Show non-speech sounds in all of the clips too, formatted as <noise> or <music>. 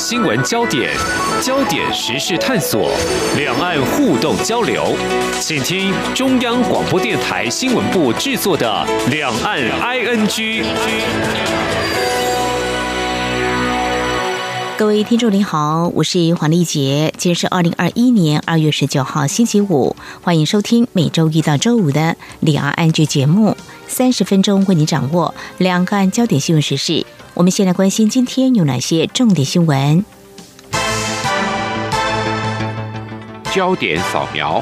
新闻焦点，焦点时事探索，两岸互动交流，请听中央广播电台新闻部制作的《两岸 ING》。各位听众您好，我是黄丽杰，今天是二零二一年二月十九号星期五，欢迎收听每周一到周五的《两岸 ING》节目，三十分钟为你掌握两岸焦点新闻时事。我们先来关心今天有哪些重点新闻。焦点扫描。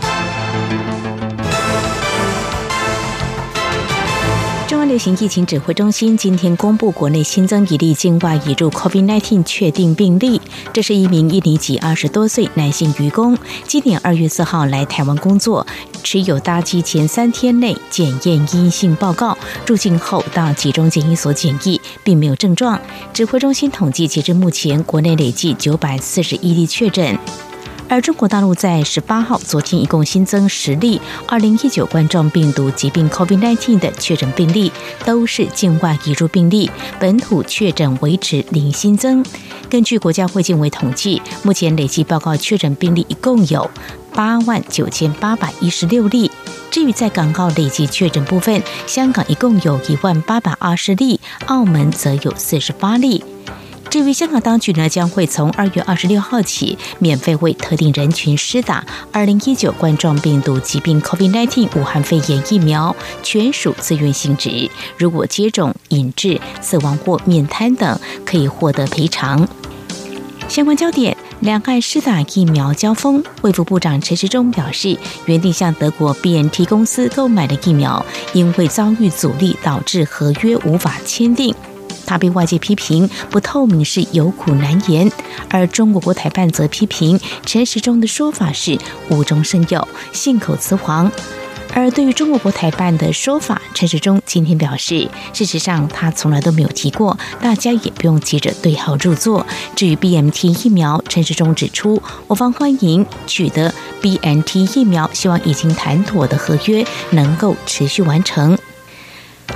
中央流行疫情指挥中心今天公布，国内新增一例境外移入 COVID-19 确定病例。这是一名印尼籍二十多岁男性渔工，今年二月四号来台湾工作，持有搭机前三天内检验阴性报告，入境后到集中检疫所检疫，并没有症状。指挥中心统计，截至目前，国内累计九百四十一例确诊。而中国大陆在十八号，昨天一共新增十例二零一九冠状病毒疾病 COVID-19 的确诊病例，都是境外移入病例，本土确诊维持零新增。根据国家卫健委统计，目前累计报告确诊病例一共有八万九千八百一十六例。至于在港澳累计确诊部分，香港一共有一万八百二十例，澳门则有四十八例。至于香港当局呢，将会从二月二十六号起，免费为特定人群施打二零一九冠状病毒疾病 （COVID-19） 武汉肺炎疫苗，全属自愿性质。如果接种引致死亡或面瘫等，可以获得赔偿。相关焦点：两岸施打疫苗交锋。卫福部长陈时中表示，原定向德国 BNT 公司购买的疫苗，因为遭遇阻力，导致合约无法签订。他被外界批评不透明是有苦难言，而中国国台办则批评陈时中的说法是无中生有、信口雌黄。而对于中国国台办的说法，陈时中今天表示，事实上他从来都没有提过，大家也不用急着对号入座。至于 BMT 疫苗，陈时中指出，我方欢迎取得 BNT 疫苗，希望已经谈妥的合约能够持续完成。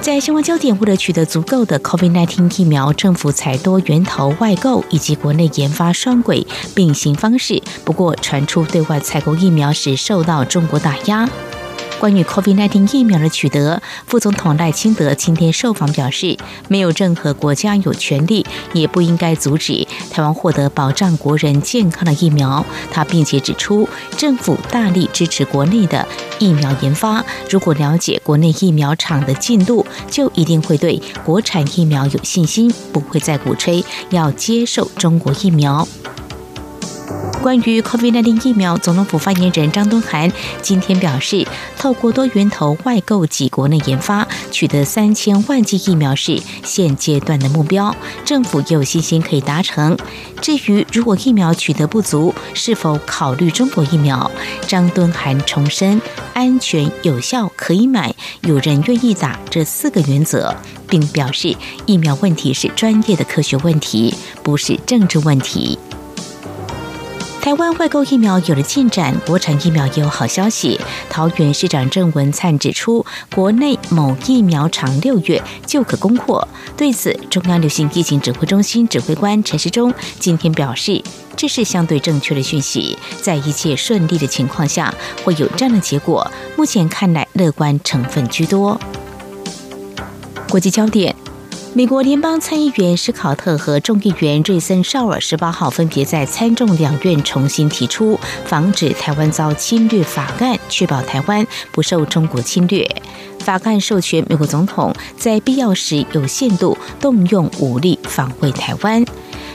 在相关焦点，为了取得足够的 COVID-19 疫苗，政府采多源头外购以及国内研发双轨并行方式。不过，传出对外采购疫苗时受到中国打压。关于 COVID-19 疫苗的取得，副总统赖清德今天受访表示，没有任何国家有权利，也不应该阻止台湾获得保障国人健康的疫苗。他并且指出，政府大力支持国内的疫苗研发。如果了解国内疫苗厂的进度，就一定会对国产疫苗有信心，不会再鼓吹要接受中国疫苗。关于 COVID-19 疫苗，总统府发言人张敦涵今天表示，透过多源头外购及国内研发，取得三千万剂疫苗是现阶段的目标，政府也有信心可以达成。至于如果疫苗取得不足，是否考虑中国疫苗？张敦涵重申，安全、有效、可以买、有人愿意打这四个原则，并表示疫苗问题是专业的科学问题，不是政治问题。台湾外购疫苗有了进展，国产疫苗也有好消息。桃园市长郑文灿指出，国内某疫苗厂六月就可供货。对此，中央流行疫情指挥中心指挥官陈时中今天表示，这是相对正确的讯息，在一切顺利的情况下，会有这样的结果。目前看来，乐观成分居多。国际焦点。美国联邦参议员史考特和众议员瑞森绍尔十八号分别在参众两院重新提出防止台湾遭侵略法案，确保台湾不受中国侵略。法案授权美国总统在必要时有限度动用武力防卫台湾。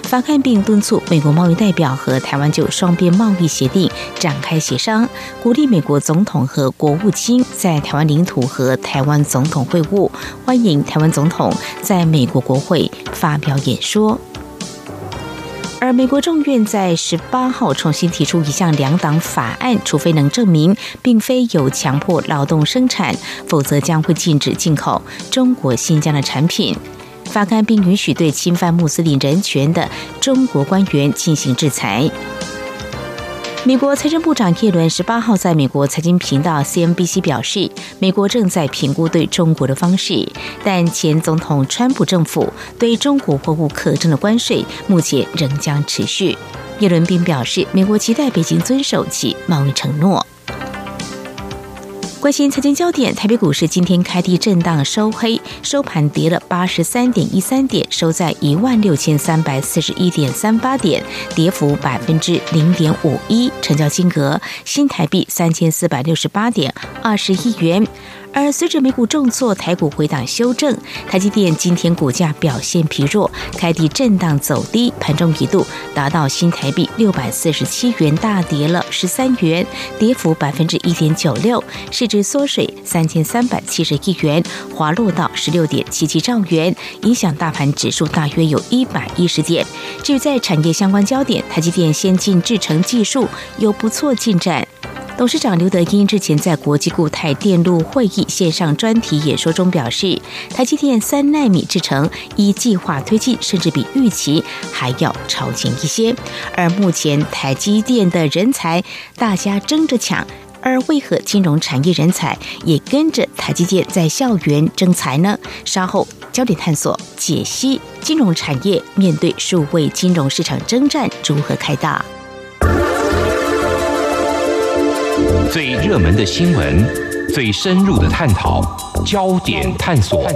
法案并敦促美国贸易代表和台湾就双边贸易协定展开协商，鼓励美国总统和国务卿在台湾领土和台湾总统会晤，欢迎台湾总统在美国国会发表演说。而美国众院在十八号重新提出一项两党法案，除非能证明并非有强迫劳动生产，否则将会禁止进口中国新疆的产品。发刊并允许对侵犯穆斯林人权的中国官员进行制裁。美国财政部长耶伦十八号在美国财经频道 CNBC 表示，美国正在评估对中国的方式，但前总统川普政府对中国货物可征的关税目前仍将持续。耶伦并表示，美国期待北京遵守其贸易承诺。关心财经焦点，台北股市今天开低震荡收黑，收盘跌了八十三点一三点，收在一万六千三百四十一点三八点，跌幅百分之零点五一，成交金额新台币三千四百六十八点二十亿元。而随着美股重挫，台股回档修正，台积电今天股价表现疲弱，开低震荡走低，盘中一度达到新台币六百四十七元，大跌了十三元，跌幅百分之一点九六，市值缩水三千三百七十亿元，滑落到十六点七七兆元，影响大盘指数大约有一百一十点。至于在产业相关焦点，台积电先进制程技术有不错进展。董事长刘德英之前在国际固态电路会议线上专题演说中表示，台积电三纳米制程依计划推进，甚至比预期还要超前一些。而目前台积电的人才大家争着抢，而为何金融产业人才也跟着台积电在校园争才呢？稍后焦点探索解析金融产业面对数位金融市场征战如何开打。最热门的新闻，最深入的探讨，焦点探索。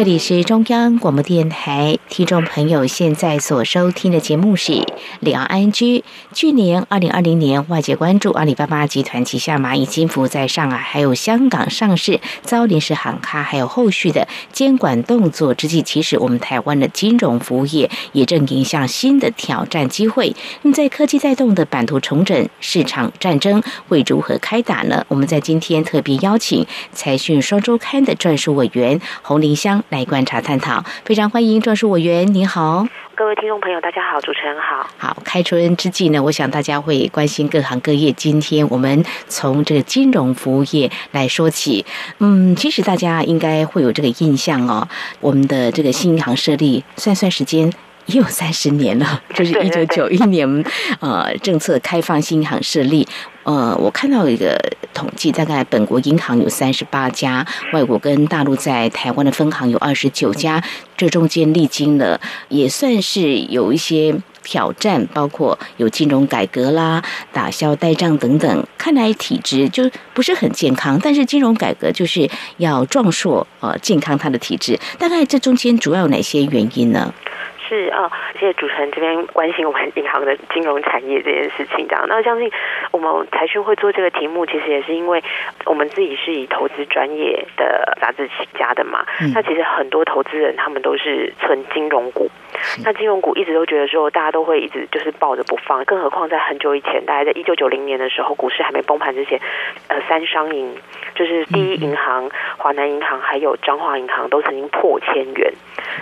这里是中央广播电台，听众朋友现在所收听的节目是《两岸安居》。去年二零二零年，外界关注阿里巴巴集团旗下蚂蚁金服在上海还有香港上市，遭临时喊卡，还有后续的监管动作之际，其实我们台湾的金融服务业也正迎向新的挑战机会。那么，在科技带动的版图重整市场战争会如何开打呢？我们在今天特别邀请财讯双周刊的专述委员洪林香。来观察探讨，非常欢迎庄树委员，您好，各位听众朋友，大家好，主持人好。好，开春之际呢，我想大家会关心各行各业。今天我们从这个金融服务业来说起，嗯，其实大家应该会有这个印象哦，我们的这个新银行设立，算算时间。也有三十年了，<laughs> 就是一九九一年，呃，政策开放新银行设立。呃，我看到一个统计，大概本国银行有三十八家，外国跟大陆在台湾的分行有二十九家。这中间历经了，也算是有一些挑战，包括有金融改革啦、打消呆账等等。看来体制就不是很健康，但是金融改革就是要壮硕呃健康它的体制。大概这中间主要有哪些原因呢？是啊，谢谢主持人这边关心我们银行的金融产业这件事情。这样，那我相信我们财讯会做这个题目，其实也是因为我们自己是以投资专业的杂志起家的嘛。那其实很多投资人他们都是存金融股，那金融股一直都觉得说大家都会一直就是抱着不放，更何况在很久以前，大概在一九九零年的时候，股市还没崩盘之前，呃，三商银就是第一银行、华南银行还有彰化银行都曾经破千元，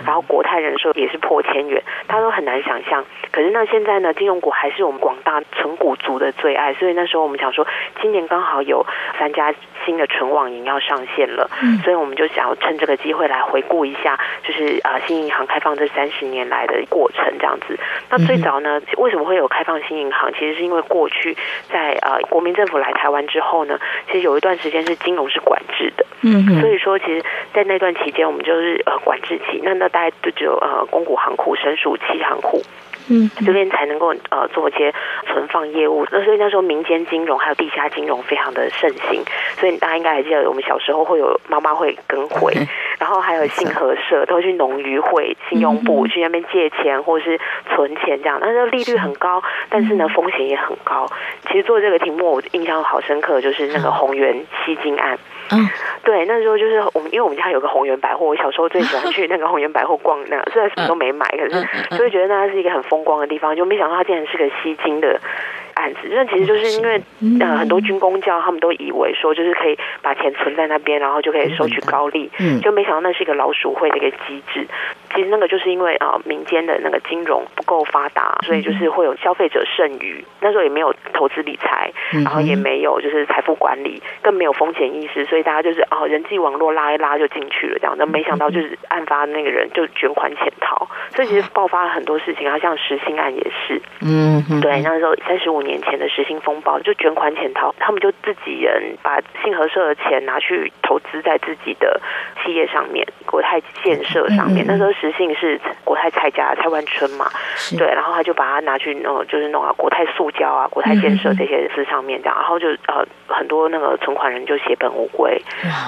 然后国泰人寿也是破千。远，他都很难想象。可是那现在呢，金融股还是我们广大存股族的最爱。所以那时候我们想说，今年刚好有三家新的纯网银要上线了，所以我们就想要趁这个机会来回顾一下，就是啊，新银行开放这三十年来的过程这样子。那最早呢，为什么会有开放新银行？其实是因为过去在呃国民政府来台湾之后呢，其实有一段时间是金融是管制的，嗯，所以说其实，在那段期间，我们就是呃管制期，那那大概就只有呃公股行库。省属七行库，嗯，这边才能够呃做一些存放业务。那所以那时候民间金融还有地下金融非常的盛行，所以大家应该还记得，我们小时候会有妈妈会跟会，然后还有信合社都会去农渔会、信用部去那边借钱或者是存钱这样。那这利率很高，但是呢风险也很高。其实做这个题目我印象好深刻，就是那个宏源吸金案。嗯，对，那时候就是我们，因为我们家有个红源百货，我小时候最喜欢去那个红源百货逛。那虽然什么都没买，可是就会觉得那是一个很风光的地方。就没想到它竟然是个吸金的案子。那其实就是因为呃很多军工教他们都以为说就是可以把钱存在那边，然后就可以收取高利。嗯，就没想到那是一个老鼠会的一个机制。其实那个就是因为啊民间的那个金融不够发达，所以就是会有消费者剩余。那时候也没有投资理财，然后也没有就是财富管理，更没有风险意识，所以大家就是哦人际网络拉一拉就进去了这样。那没想到就是案发那个人就卷款潜逃，所以其实爆发了很多事情啊，像实心案也是，嗯，对，那时候三十五年前的实心风暴就卷款潜逃，他们就自己人把信合社的钱拿去投资在自己的企业上面，国泰建设上面。那时候实信是国泰蔡家蔡万春嘛，对，然后他就把它拿去弄，就是弄啊国泰塑胶啊、国泰建设这些事上面这样，然后就呃很多那个存款人就血本无归，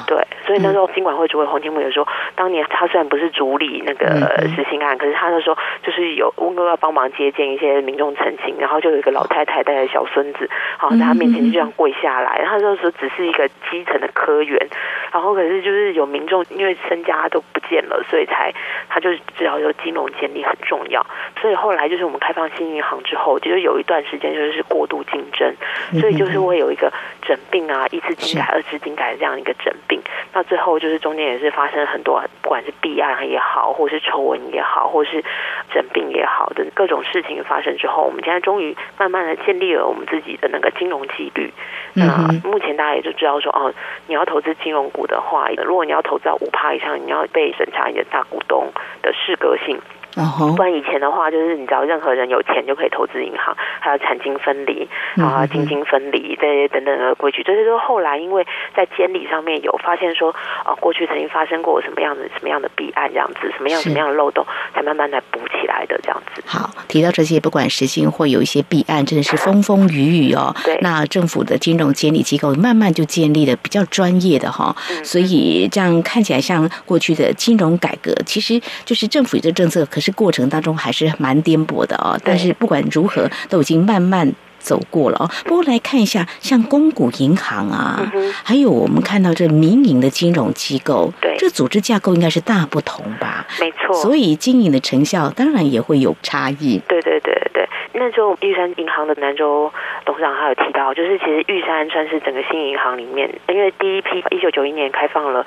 对，所以那时候金管会主委洪金木也说，当年他虽然不是主理那个实行案，可是他那时候就是有温哥要帮忙接见一些民众澄清，然后就有一个老太太带着小孙子，好在他面前就这样跪下来，他那时候只是一个基层的科员，然后可是就是有民众因为身家都不见了，所以才他就知道有金融建立很重要，所以后来就是我们开放新银行之后，就是有一段时间就是过度竞争，所以就是会有一个整病啊，一次金改、二次金改的这样一个整病，那最后就是中间也是发生很多，不管是弊案也好，或是丑闻也好，或是整病也好的各种事情发生之后，我们现在终于慢慢的建立了我们自己的那个金融纪律。那目前大家也就知道说，哦，你要投资金融股的话，如果你要投资到五趴以上，你要被审查你的大股东的适格性。不然以前的话，就是你知道，任何人有钱就可以投资银行，还有产金分离啊、金金分离这些等等的规矩。这些都后来因为在监理上面有发现说，啊，过去曾经发生过什么样的什么样的弊案这样子，什么样什么样的漏洞，才慢慢来补起来的这样子。好，提到这些，不管实行或有一些弊案，真的是风风雨雨哦。对。那政府的金融监理机构慢慢就建立了比较专业的哈，所以这样看起来像过去的金融改革，其实就是政府的政策可。是过程当中还是蛮颠簸的哦，但是不管如何，都已经慢慢走过了哦。不过来看一下，像公股银行啊，还有我们看到这民营的金融机构，对，这组织架构应该是大不同吧？没错，所以经营的成效当然也会有差异。对对对对。那时候玉山银行的南州董事长他有提到，就是其实玉山算是整个新银行里面，因为第一批一九九一年开放了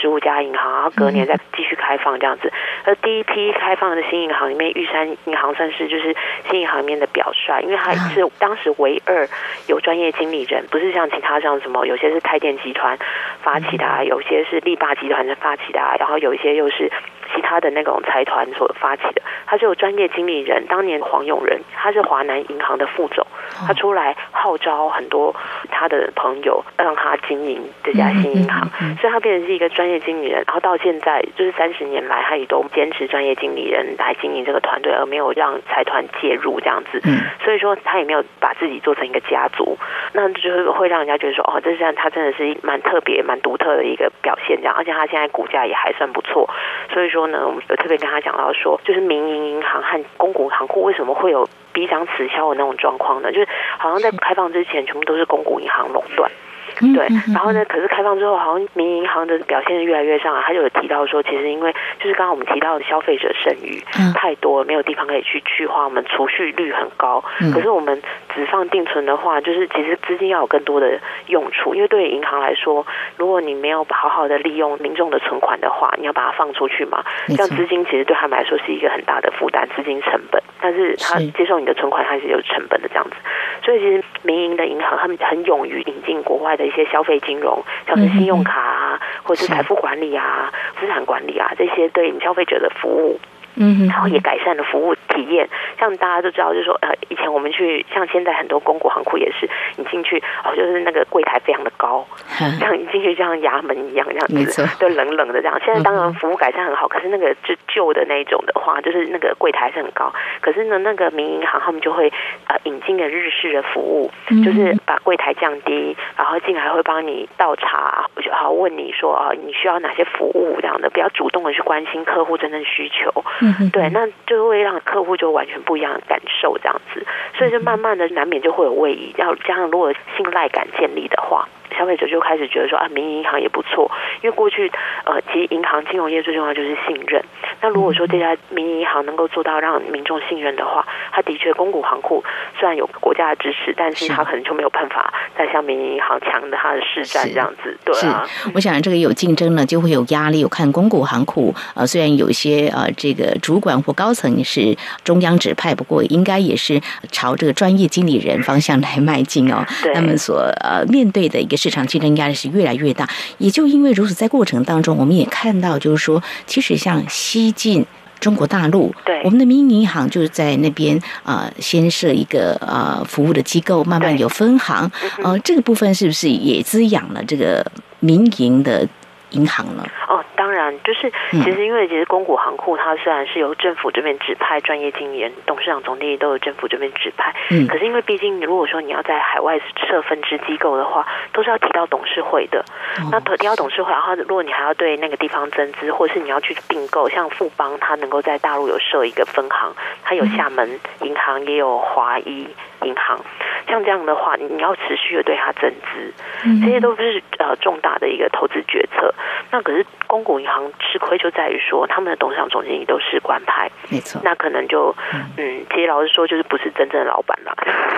十五家银行，然后隔年再继续开放这样子。而第一批开放的新银行里面，玉山银行算是就是新银行里面的表率，因为它是当时唯二有专业经理人，不是像其他像什么有些是泰电集团发起的，有些是力霸集团的发起的，然后有一些又是。其他的那种财团所发起的，他是有专业经理人。当年黄永仁，他是华南银行的副总，他出来号召很多他的朋友让他经营这家新银行，所以他变成是一个专业经理人。然后到现在，就是三十年来，他也都坚持专业经理人来经营这个团队，而没有让财团介入这样子。所以说，他也没有把自己做成一个家族，那就是会让人家觉得说，哦，这是他真的是蛮特别、蛮独特的一个表现。这样，而且他现在股价也还算不错，所以说。说呢，我们有特别跟他讲到说，就是民营银行和公股行库为什么会有逼涨此消的那种状况呢？就是好像在开放之前，全部都是公股银行垄断。对，然后呢？可是开放之后，好像民营银行的表现越来越上。他就有提到说，其实因为就是刚刚我们提到的消费者剩余太多，没有地方可以去去花，我们储蓄率很高。可是我们只放定存的话，就是其实资金要有更多的用处。因为对于银行来说，如果你没有好好的利用民众的存款的话，你要把它放出去嘛，这样资金其实对他们来说是一个很大的负担，资金成本。但是他接受你的存款，它是有成本的这样子。所以其实民营的银行，他们很勇于引进国外的。一些消费金融，像是信用卡啊，或者是财富管理啊、资产管理啊这些对消费者的服务。嗯，然后也改善了服务体验。像大家都知道，就是说，呃，以前我们去，像现在很多公股行库也是，你进去哦，就是那个柜台非常的高，像你进去像衙门一样这样子，都冷冷的这样。现在当然服务改善很好，可是那个就旧的那种的话，就是那个柜台是很高。可是呢，那个民营行他们就会呃引进了日式的服务，就是把柜台降低，然后进来会帮你倒茶，就好问你说啊，你需要哪些服务这样的，比较主动的去关心客户真正需求。对，那就会让客户就完全不一样的感受，这样子，所以就慢慢的难免就会有位移。要加上如果信赖感建立的话，消费者就开始觉得说啊，民营银行也不错，因为过去呃，其实银行金融业最重要就是信任。那如果说这家民营银行能够做到让民众信任的话，它的确公股行库虽然有国家的支持，但是它可能就没有办法再像民营银行强的它的市占这样子。对啊，我想这个有竞争呢，就会有压力。我看公股行库呃，虽然有些呃这个主管或高层是中央指派，不过应该也是朝这个专业经理人方向来迈进哦。他们所呃面对的一个市场竞争压力是越来越大。也就因为如此，在过程当中，我们也看到，就是说，其实像西进中国大陆，对我们的民营银行就是在那边啊，先设一个呃服务的机构，慢慢有分行，呃，这个部分是不是也滋养了这个民营的？银行了哦，当然，就是其实因为其实公股行库它虽然是由政府这边指派专业经理人、董事长、总经理都有政府这边指派，嗯，可是因为毕竟如果说你要在海外设分支机构的话，都是要提到董事会的。那提到董事会，然后如果你还要对那个地方增资，或是你要去并购，像富邦，它能够在大陆有设一个分行，它有厦门银行，也有华一银行。像这样的话，你要持续的对它增资，这些都不是呃重大的一个投资决策。那可是公股银行吃亏就在于说，他们的董事长、总经理都是官派，没错。那可能就嗯，其实老实说，就是不是真正的老板啦。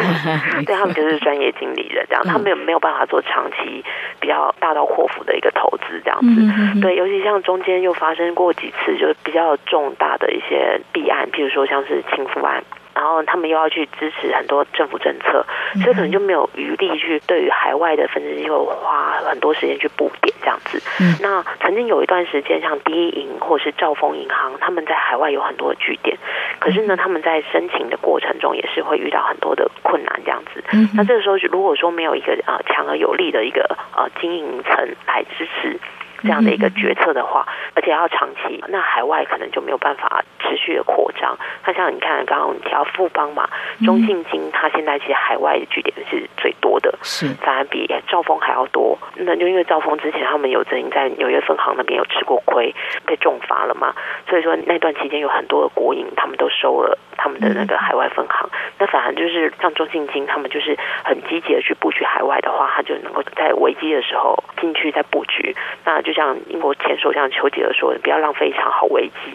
<laughs> 对他们就是专业经理人，这样他们没有办法做长期比较大刀阔斧的一个投资，这样子。对，尤其像中间又发生过几次，就是比较重大的一些弊案，譬如说像是情妇案。然后他们又要去支持很多政府政策，所以可能就没有余力去对于海外的分支机构花很多时间去布点这样子。那曾经有一段时间，像第一银或是兆丰银行，他们在海外有很多的据点，可是呢，他们在申请的过程中也是会遇到很多的困难这样子。那这个时候，如果说没有一个呃强而有力的一个呃经营层来支持。这样的一个决策的话，而且要长期，那海外可能就没有办法持续的扩张。那像你看，刚刚提到富邦嘛，中信金，它现在其实海外的据点是最多的，是反而比兆丰还要多。那就因为兆丰之前他们有曾经在纽约分行那边有吃过亏，被重罚了嘛，所以说那段期间有很多的国营他们都收了他们的那个海外分行。那反而就是像中信金，他们就是很积极的去布局海外的话，他就能够在危机的时候进去再布局。那就像英国前首相丘吉尔说的，不要浪费一场好危机，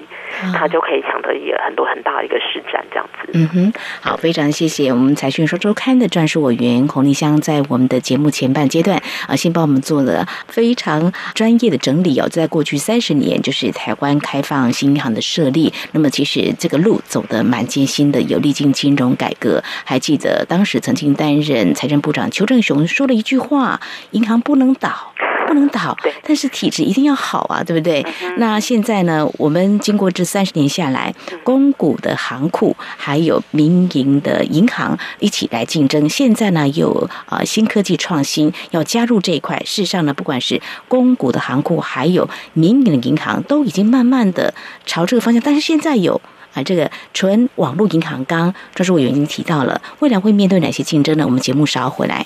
他就可以抢得一个很多很大的一个市占，这样子。嗯哼，好，非常谢谢我们财讯说周刊的专属委员孔丽香，在我们的节目前半阶段啊，先帮我们做了非常专业的整理哦。在过去三十年，就是台湾开放新银行的设立，那么其实这个路走得蛮艰辛的，有历经金融改革。还记得当时曾经担任财政部长邱正雄说了一句话：“银行不能倒。”不能倒，但是体质一定要好啊，对不对？那现在呢？我们经过这三十年下来，公股的行库还有民营的银行一起来竞争。现在呢，有啊新科技创新要加入这一块。事实上呢，不管是公股的行库，还有民营的银行，都已经慢慢的朝这个方向。但是现在有啊这个纯网络银行，刚专属委员已经提到了，未来会面对哪些竞争呢？我们节目稍后回来。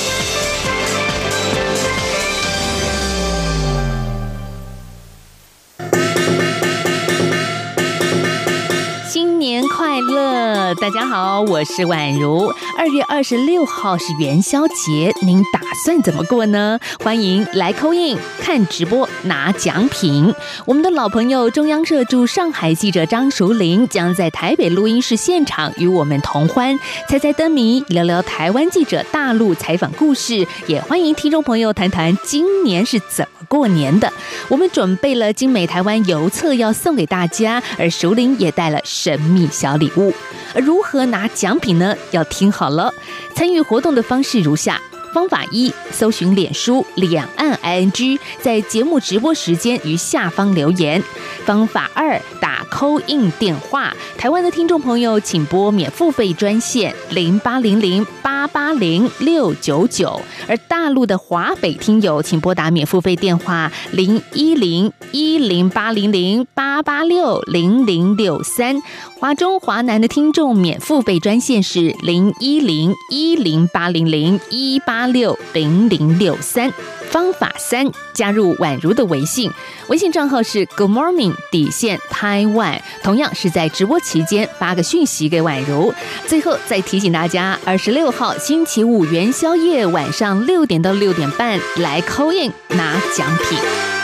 大家好，我是宛如。二月二十六号是元宵节，您打算怎么过呢？欢迎来扣印、看直播、拿奖品。我们的老朋友中央社驻上海记者张淑玲将在台北录音室现场与我们同欢，猜猜灯谜，聊聊台湾记者大陆采访故事。也欢迎听众朋友谈谈今年是怎么过年的。我们准备了精美台湾邮册要送给大家，而淑玲也带了神秘小礼物。如何拿奖品呢？要听好了。参与活动的方式如下：方法一，搜寻脸书两岸 ING，在节目直播时间于下方留言；方法二，打扣印电话，台湾的听众朋友请拨免付费专线零八零零八八零六九九，而大陆的华北听友请拨打免付费电话零一零一零八零零八八六零零六三。华中、华南的听众免付费专线是零一零一零八零零一八八六零零六三。方法三：加入宛如的微信，微信账号是 Good Morning 底线 Taiwan，同样是在直播期间发个讯息给宛如。最后再提醒大家，二十六号星期五元宵夜晚上六点到六点半来 Coin 拿奖品。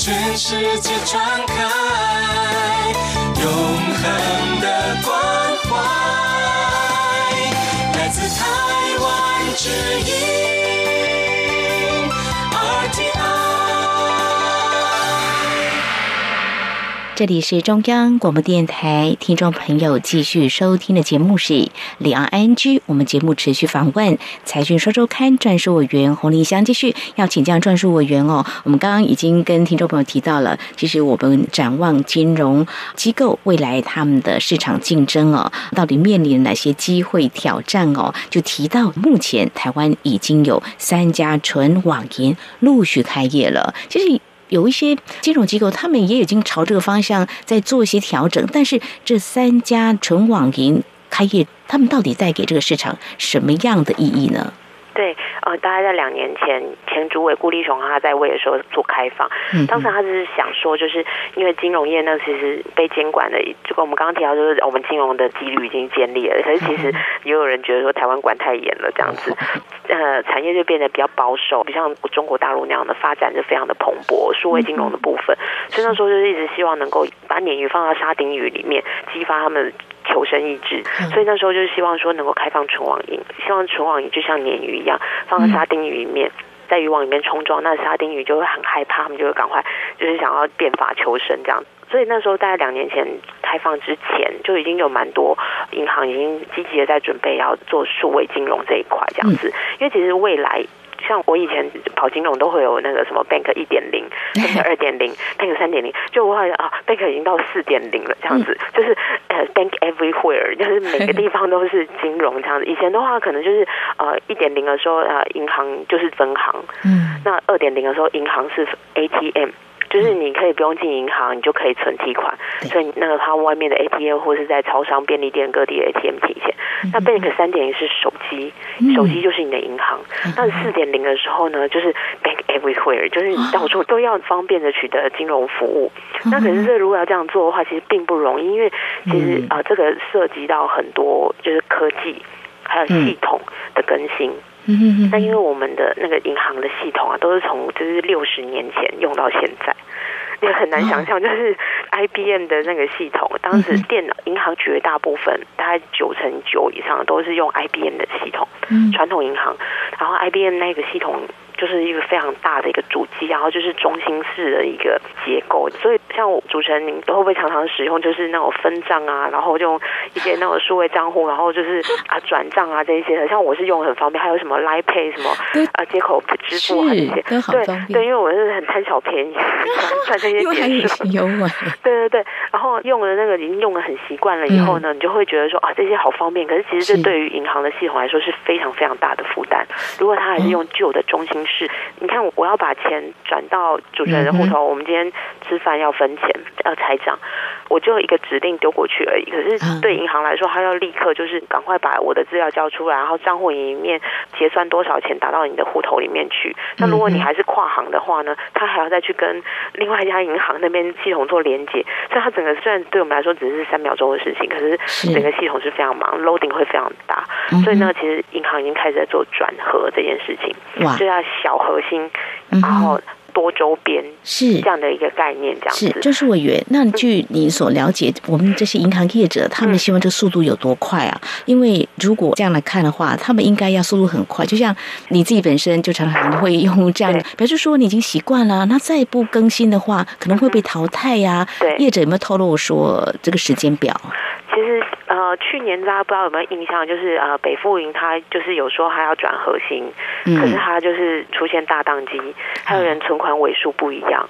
全世界传开，永恒的关怀，来自台湾之音。这里是中央广播电台，听众朋友继续收听的节目是两岸 ING。我们节目持续访问财讯双周刊撰述委员洪丽香，继续要请教撰述委员哦。我们刚刚已经跟听众朋友提到了，其实我们展望金融机构未来他们的市场竞争哦，到底面临哪些机会挑战哦？就提到目前台湾已经有三家纯网银陆续开业了，其实。有一些金融机构，他们也已经朝这个方向在做一些调整，但是这三家纯网银开业，他们到底带给这个市场什么样的意义呢？对，呃，大概在两年前，前主委顾立雄他在位的时候做开放，嗯当时他只是想说，就是因为金融业呢，其实被监管的，就跟我们刚刚提到，就是我们金融的纪律已经建立了，可是其实也有人觉得说台湾管太严了，这样子，<laughs> 呃，产业就变得比较保守，不像中国大陆那样的发展就非常的蓬勃，数位金融的部分，所以那时候就是一直希望能够把鲶鱼放到沙丁鱼里面，激发他们。求生意志，所以那时候就是希望说能够开放纯网银，希望纯网银就像鲶鱼一样放在沙丁鱼里面。在渔网里面冲撞，那沙丁鱼就会很害怕，他们就会赶快就是想要变法求生这样。所以那时候大概两年前开放之前，就已经有蛮多银行已经积极的在准备要做数位金融这一块这样子，因为其实未来。像我以前跑金融都会有那个什么 Bank 一点零、<laughs> Bank 二点零、Bank 三点零，就我好像啊 Bank 已经到四点零了这样子，就是呃 Bank everywhere，就是每个 <laughs> 地方都是金融这样子。以前的话可能就是呃一点零的时候呃银行就是分行，嗯，那二点零的时候银行是 ATM。就是你可以不用进银行，你就可以存提款，所以那个它外面的 ATM 或是在超商、便利店各地的 ATM 提现。那 Bank 三点零是手机，手机就是你的银行。那四点零的时候呢，就是 Bank everywhere，就是你到处都要方便的取得金融服务。那可是这如果要这样做的话，其实并不容易，因为其实啊，这个涉及到很多就是科技还有系统的更新。嗯那因为我们的那个银行的系统啊，都是从就是六十年前用到现在，也很难想象，就是 IBM 的那个系统，当时电脑银行绝大部分大概九成九以上都是用 IBM 的系统，传统银行，然后 IBM 那个系统。就是一个非常大的一个主机，然后就是中心式的一个结构，所以像主持人您都会不会常常使用就是那种分账啊，然后用一些那种数位账户，然后就是啊转账啊这一些的，像我是用很方便，还有什么 Line Pay 什么啊接口支付啊这些，对对，因为我是很贪小便宜，赚这些 <laughs> 因为还有点数。优惠，<laughs> 对对对，然后用了那个已经用的很习惯了以后呢，你就会觉得说啊这些好方便，可是其实是。这对于银行的系统来说是非常非常大的负担。如果他还是用旧的中心式，你看我要把钱转到主持人的户头，我们今天吃饭要分钱要拆账，我就一个指令丢过去而已。可嗯是对银行来说，他要立刻就是赶快把我的资料交出来，然后账户里面结算多少钱打到你的户头里面去。那如果你还是跨行的话呢，他还要再去跟另外一家银行那边系统做连接，所以它整个虽然对我们来说只是三秒钟的事情，可是是整个系统是非常忙，loading 会非常大。嗯所以呢，其实银行已经开始在做转合这件事情，哇就要小核心，然后多周边是这样的一个概念，这样是，子。就是委员。那据你所了解，我们这些银行业者，他们希望这速度有多快啊？因为如果这样来看的话，他们应该要速度很快。就像你自己本身就常常会用这样的对，表示说你已经习惯了，那再不更新的话，可能会被淘汰呀、对业者有没有透露说这个时间表？其实呃，去年大家不知道有没有印象，就是呃，北富银它就是有说它要转核心，可是嗯，它就是出现大宕机，还有人存款尾数不一样。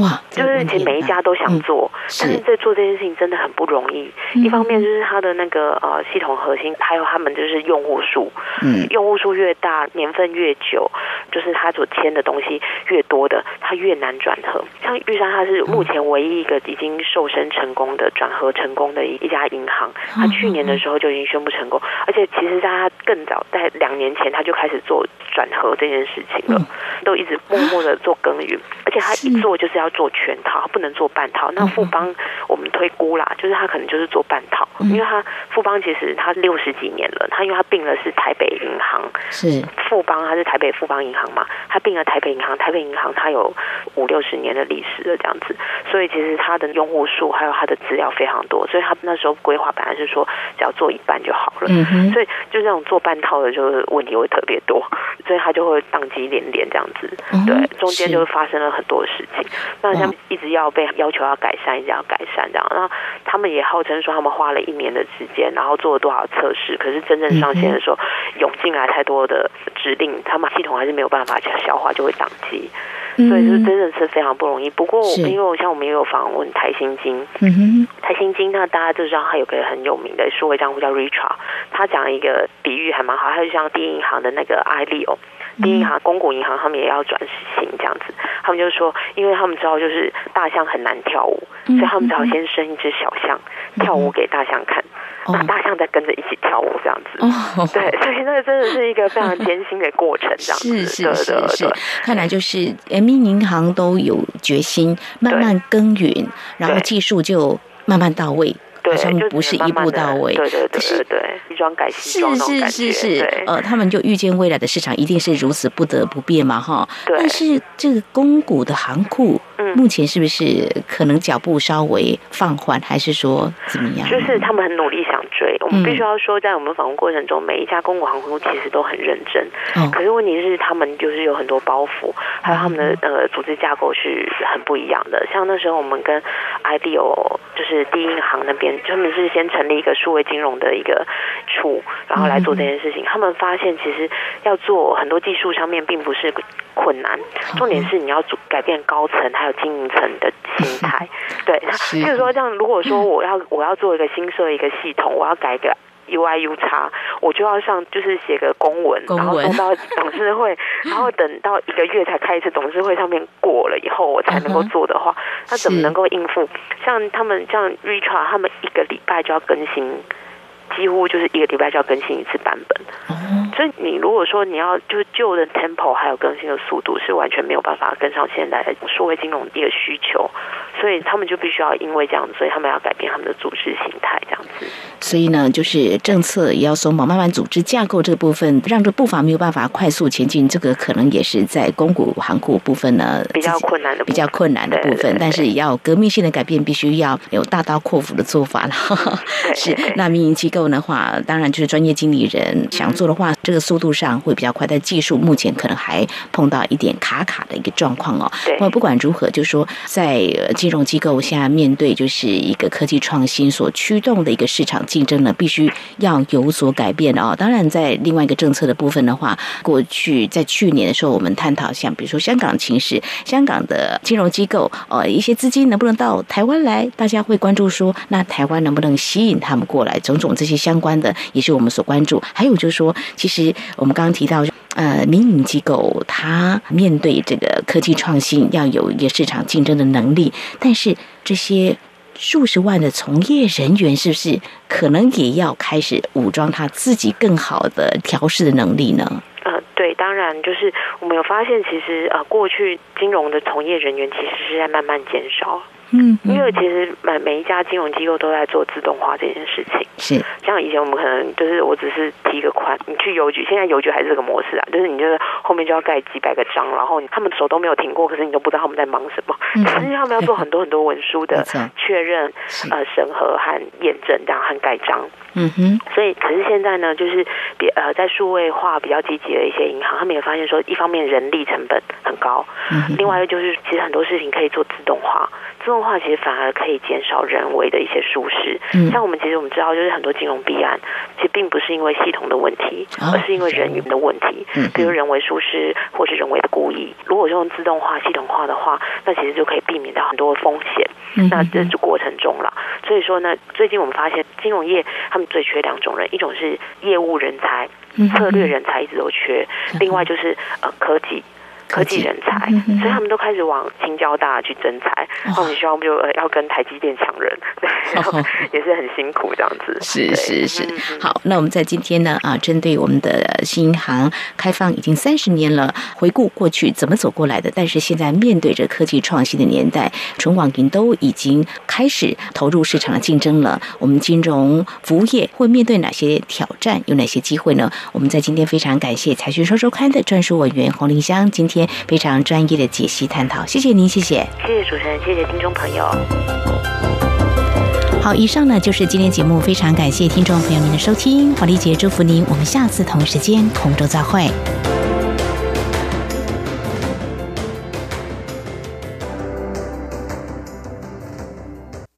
哇，就是其实每一家都想做，是但是在做这件事情真的很不容易。嗯一方面就是它的那个呃系统核心，还有他们就是用户数，嗯用户数越大，年份越久，就是他所签的东西越多的，它越难转合。像玉山，它是目前唯一一个已经瘦身成功的、转合成功的一一家银行。它去年的时候就已经宣布成功，而且其实在它更早，在两年前，它就开始做转合这件事情了，都一直默默的做耕耘。而且他一做就是要做全套，他不能做半套。那富邦我们推估啦，就是他可能就是做半套，因为他富邦其实他六十几年了，他因为他并了是台北银行，是。富邦他是台北富邦银行嘛，他并了台北银行，台北银行他有五六十年的历史了这样子，所以其实他的用户数还有他的资料非常多，所以他那时候规划本来是说只要做一半就好了，嗯哼。所以就这种做半套的，就是问题会特别多，所以他就会宕机连连这样子，哦对，中间是就发生了很多事情，那像一直要被要求要改善，一直要改善这样，那他们也号称说他们花了一年的时间，然后做了多少测试，可是真正上线的时候，涌进来太多的指令，他们系统还是没有办法消化，就会宕机。所以是真的是非常不容易。不过，因为我像我们也有访问台新金，嗯哼，台新金那大家都知道，它有个很有名的数位账户叫 Richard，他讲一个比喻还蛮好，他就像第一银行的那个 iLeo。第一银行、公股银行，他们也要转型这样子。他们就说，因为他们知道就是大象很难跳舞，所以他们只好先生一只小象跳舞给大象看，那大象再跟着一起跳舞这样子。哦，对，所以那个真的是一个非常艰辛的过程，这样子。是是是看来就是人民银行都有决心，慢慢耕耘，然后技术就慢慢到位，对，好像不是一步到位。对对对对对，西装改西是是是是对，呃，他们就预见未来的市场一定是如此不得不变嘛，哈。但是这个公股的行库，嗯目前是不是可能脚步稍微放缓，还是说怎么样？就是他们很努力想追。我们嗯必须要说，在我们访问过程中，每一家公股航空其实都很认真。嗯可是问题是，他们就是有很多包袱，还有他们的呃组织架构是很不一样的。像那时候我们跟 IDO 就是第一银行那边，他们是先成立一个数位金融的一个处，然后来做这件事情。他们发现其实要做很多技术上面并不是困难，重点是你要改变高层还有经营层的心态。<laughs> 对，是。譬如说这样，如果说我要我要做一个新设一个系统，我要改一个 UI U 叉，我就要上就是写个公文，公文。然后送到董事会，然 <laughs> 后等到一个月才开一次董事会，上面过了以后我才能够做的话，那怎么能够应付？像他们像 Richard，他们一个礼拜就要更新。几乎就是一个礼拜就要更新一次版本，哦，所以你如果说你要就是旧的 tempo 还有更新的速度是完全没有办法跟上现在的数位金融的一个需求，所以他们就必须要因为这样，所以他们要改变他们的组织形态，这样子。所以呢，就是政策也要松绑，慢慢组织架构这个部分，让这步伐没有办法快速前进，这个可能也是在公股行股部分呢比较困难的部分比较困难的部分，对对对但是也要革命性的改变，必须要有大刀阔斧的做法了。<laughs> <laughs> 是那民营机构的话，当然就是专业经理人想做的话，这个速度上会比较快，但技术目前可能还碰到一点卡卡的一个状况哦。对不管如何，就是说在呃金融机构现在面对就是一个科技创新所驱动的一个市场竞争呢，必须要有所改变哦。当然，在另外一个政策的部分的话，过去在去年的时候，我们探讨像比如说香港情势，香港的金融机构呃一些资金能不能到台湾来，大家会关注说，那台湾能不能吸引他们过来，种种这些相关的也是我们所关注。还有就是说，其实实我们刚刚提到。呃，民营机构它面对这个科技创新，要有一个市场竞争的能力，但是这些数十万的从业人员，是不是可能也要开始武装他自己更好的调试的能力呢？呃，对，当然就是我们有发现，其实呃，过去金融的从业人员其实是在慢慢减少，嗯，因为其实每每一家金融机构都在做自动化这件事情。是。像以前我们可能就是我只是提个款，你去邮局，现在邮局还是这个模式啊，就是你就是后面就要盖几百个章，然后他们手都没有停过，可是你都不知道他们在忙什么，嗯。<laughs> 可是他们要做很多很多文书的 <laughs> 确认、呃审核和验证，这样和盖章。嗯哼，所以，可是现在呢，就是比呃，在数位化比较积极的一些银行，他们也发现说，一方面人力成本很高，嗯另外一个就是其实很多事情可以做自动化，自动化其实反而可以减少人为的一些疏失。嗯像我们其实我们知道，就是很多金融弊案，其实并不是因为系统的问题，哦而是因为人员的问题嗯，比如人为疏失或是人为的故意。如果用自动化、系统化的话，那其实就可以避免掉很多的风险。嗯那这是过程中了，所以说呢，最近我们发现金融业他们最缺两种人，一种是业务人才嗯，策略人才一直都缺，另外就是呃科技。科技人才嗯，所以他们都开始往清交大去征才，哇。那我们希望就呃要跟台积电抢人，对，然后哦。<laughs> 也是很辛苦这样子。是是是。好，那我们在今天呢啊，针对我们的新银行开放已经三十年了，回顾过去怎么走过来的，但是现在面对着科技创新的年代，纯网银都已经开始投入市场的竞争了。我们金融服务业会面对哪些挑战，有哪些机会呢？我们在今天非常感谢财讯收周刊的专属委员洪林香，今天非常专业的解析探讨，谢谢您，谢谢。谢谢主持人，谢谢听众朋友。好，以上呢就是今天节目，非常感谢听众朋友您的收听，华丽姐祝福您，我们下次同一时间空中再会。